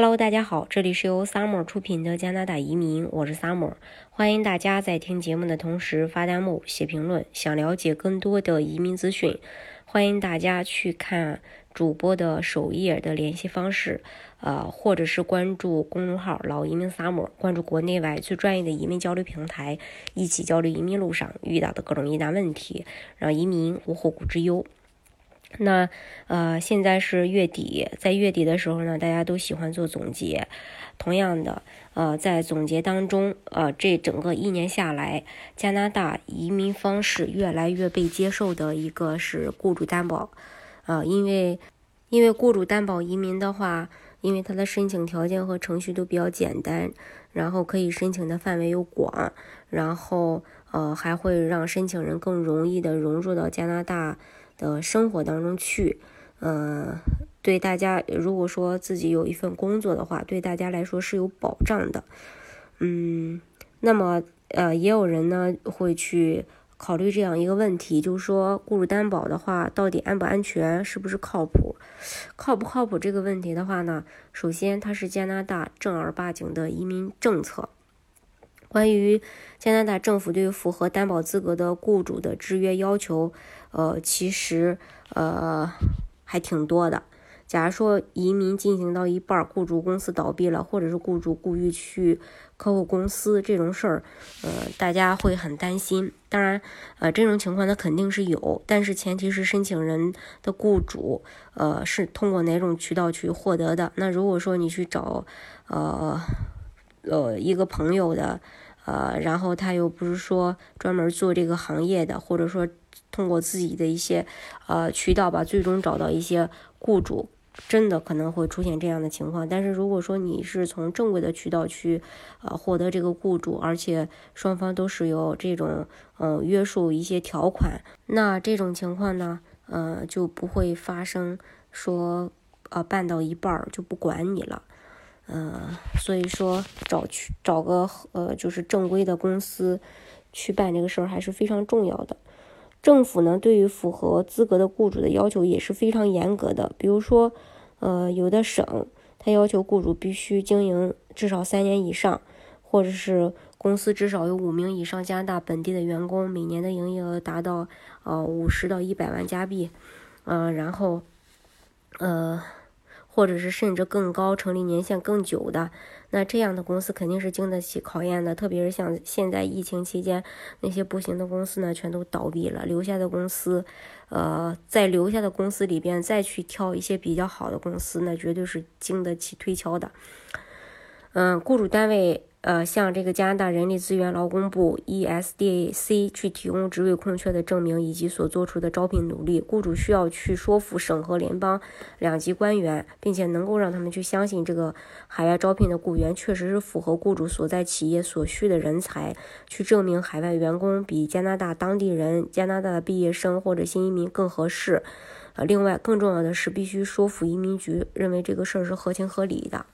Hello，大家好，这里是由 Summer 出品的加拿大移民，我是 Summer，欢迎大家在听节目的同时发弹幕、写评论。想了解更多的移民资讯，欢迎大家去看主播的首页的联系方式，呃，或者是关注公众号“老移民 Summer”，关注国内外最专业的移民交流平台，一起交流移民路上遇到的各种疑难问题，让移民无后顾之忧。那呃，现在是月底，在月底的时候呢，大家都喜欢做总结。同样的，呃，在总结当中，呃，这整个一年下来，加拿大移民方式越来越被接受的一个是雇主担保。呃，因为因为雇主担保移民的话，因为它的申请条件和程序都比较简单，然后可以申请的范围又广，然后呃，还会让申请人更容易的融入到加拿大。的生活当中去，呃，对大家如果说自己有一份工作的话，对大家来说是有保障的，嗯，那么呃，也有人呢会去考虑这样一个问题，就是说雇主担保的话，到底安不安全，是不是靠谱？靠不靠谱这个问题的话呢，首先它是加拿大正儿八经的移民政策。关于加拿大政府对于符合担保资格的雇主的制约要求，呃，其实呃还挺多的。假如说移民进行到一半，雇主公司倒闭了，或者是雇主故意去客户公司这种事儿，呃，大家会很担心。当然，呃，这种情况它肯定是有，但是前提是申请人的雇主，呃，是通过哪种渠道去获得的。那如果说你去找，呃。呃，一个朋友的，呃，然后他又不是说专门做这个行业的，或者说通过自己的一些呃渠道吧，最终找到一些雇主，真的可能会出现这样的情况。但是如果说你是从正规的渠道去呃获得这个雇主，而且双方都是有这种呃约束一些条款，那这种情况呢，呃就不会发生说呃办到一半儿就不管你了。嗯，所以说找去找个呃，就是正规的公司去办这个事儿还是非常重要的。政府呢，对于符合资格的雇主的要求也是非常严格的。比如说，呃，有的省它要求雇主必须经营至少三年以上，或者是公司至少有五名以上加拿大本地的员工，每年的营业额达到呃五十到一百万加币，嗯，然后，呃。或者是甚至更高，成立年限更久的，那这样的公司肯定是经得起考验的。特别是像现在疫情期间，那些不行的公司呢，全都倒闭了，留下的公司，呃，在留下的公司里边再去挑一些比较好的公司，那绝对是经得起推敲的。嗯，雇主单位。呃，向这个加拿大人力资源劳工部 （ESDAC） 去提供职位空缺的证明以及所做出的招聘努力。雇主需要去说服省和联邦两级官员，并且能够让他们去相信这个海外招聘的雇员确实是符合雇主所在企业所需的人才，去证明海外员工比加拿大当地人、加拿大的毕业生或者新移民更合适。呃，另外更重要的是，必须说服移民局认为这个事儿是合情合理的。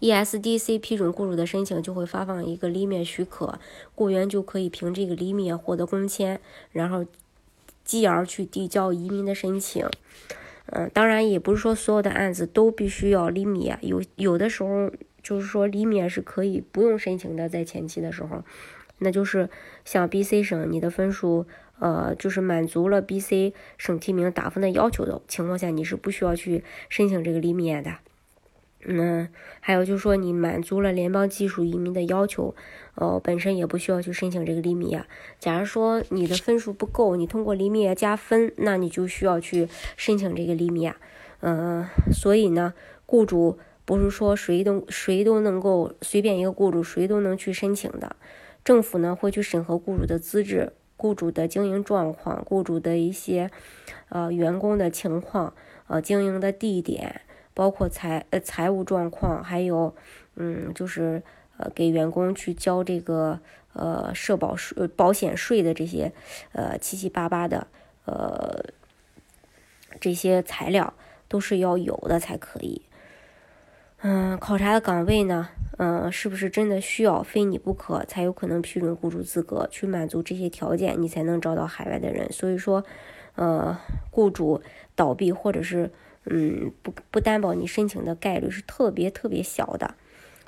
ESDC 批准雇主的申请，就会发放一个离免许可，雇员就可以凭这个离免获得工签，然后继而去递交移民的申请。嗯，当然也不是说所有的案子都必须要离免，有有的时候就是说离免是可以不用申请的，在前期的时候，那就是像 BC 省，你的分数呃就是满足了 BC 省提名打分的要求的情况下，你是不需要去申请这个离免的。嗯，还有就是说，你满足了联邦技术移民的要求，呃，本身也不需要去申请这个厘米啊。假如说你的分数不够，你通过厘米加分，那你就需要去申请这个厘米啊。嗯，所以呢，雇主不是说谁都谁都能够随便一个雇主谁都能去申请的。政府呢会去审核雇主的资质、雇主的经营状况、雇主的一些呃员工的情况、呃经营的地点。包括财呃财务状况，还有嗯，就是呃给员工去交这个呃社保税、保险税的这些呃七七八八的呃这些材料都是要有的才可以。嗯，考察的岗位呢，嗯，是不是真的需要非你不可才有可能批准雇主资格？去满足这些条件，你才能招到海外的人。所以说，呃，雇主倒闭或者是。嗯，不不担保你申请的概率是特别特别小的。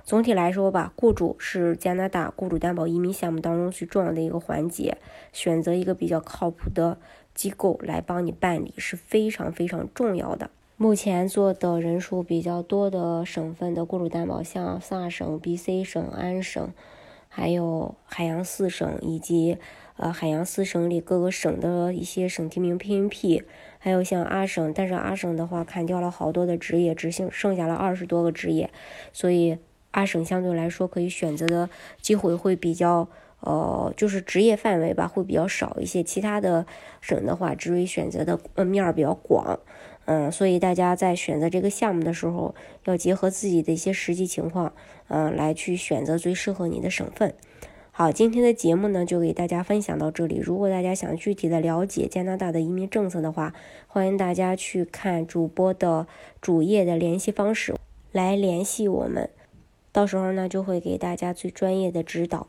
总体来说吧，雇主是加拿大雇主担保移民项目当中最重要的一个环节，选择一个比较靠谱的机构来帮你办理是非常非常重要的。目前做的人数比较多的省份的雇主担保，像萨省、BC 省、安省，还有海洋四省以及呃海洋四省里各个省的一些省提名 PNP，还有像阿省，但是阿省的话砍掉了好多的职业，只剩剩下了二十多个职业，所以。阿省相对来说可以选择的机会会比较，呃，就是职业范围吧，会比较少一些。其他的省的话，职位选择的呃面儿比较广，嗯，所以大家在选择这个项目的时候，要结合自己的一些实际情况，嗯，来去选择最适合你的省份。好，今天的节目呢就给大家分享到这里。如果大家想具体的了解加拿大的移民政策的话，欢迎大家去看主播的主页的联系方式来联系我们。到时候呢，就会给大家最专业的指导，